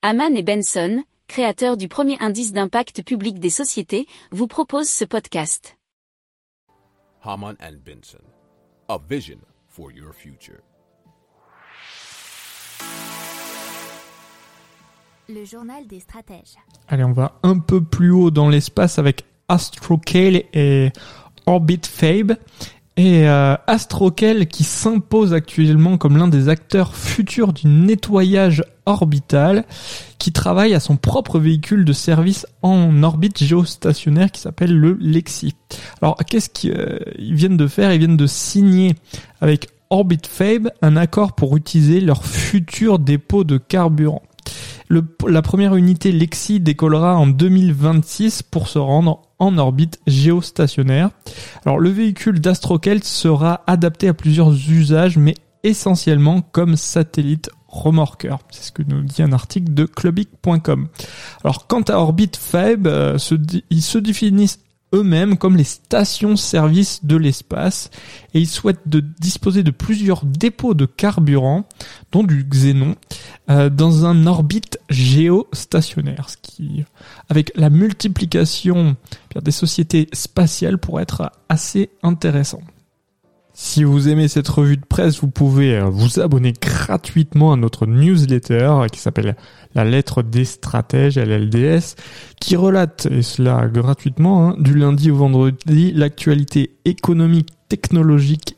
Haman et Benson, créateurs du premier indice d'impact public des sociétés, vous proposent ce podcast. Haman and Benson, a vision for your future. Le journal des stratèges. Allez, on va un peu plus haut dans l'espace avec AstroCale et Orbit Fabe. Et euh, AstroCale qui s'impose actuellement comme l'un des acteurs futurs du nettoyage orbital, qui travaille à son propre véhicule de service en orbite géostationnaire qui s'appelle le Lexi. Alors qu'est-ce qu'ils euh, viennent de faire? Ils viennent de signer avec Orbit Fabe un accord pour utiliser leur futur dépôt de carburant. La première unité Lexi décollera en 2026 pour se rendre en orbite géostationnaire. Alors le véhicule d'Astrokelt sera adapté à plusieurs usages, mais essentiellement comme satellite remorqueur. C'est ce que nous dit un article de clubic.com. Alors quant à Orbit Fab, euh, ils se définissent eux-mêmes comme les stations-service de l'espace et ils souhaitent disposer de plusieurs dépôts de carburant, dont du xénon, euh, dans un orbite géostationnaire, ce qui, avec la multiplication des sociétés spatiales, pourrait être assez intéressant. Si vous aimez cette revue de presse, vous pouvez euh, vous abonner gratuitement à notre newsletter qui s'appelle La lettre des stratèges, LLDS, qui relate, et cela gratuitement, hein, du lundi au vendredi, l'actualité économique, technologique,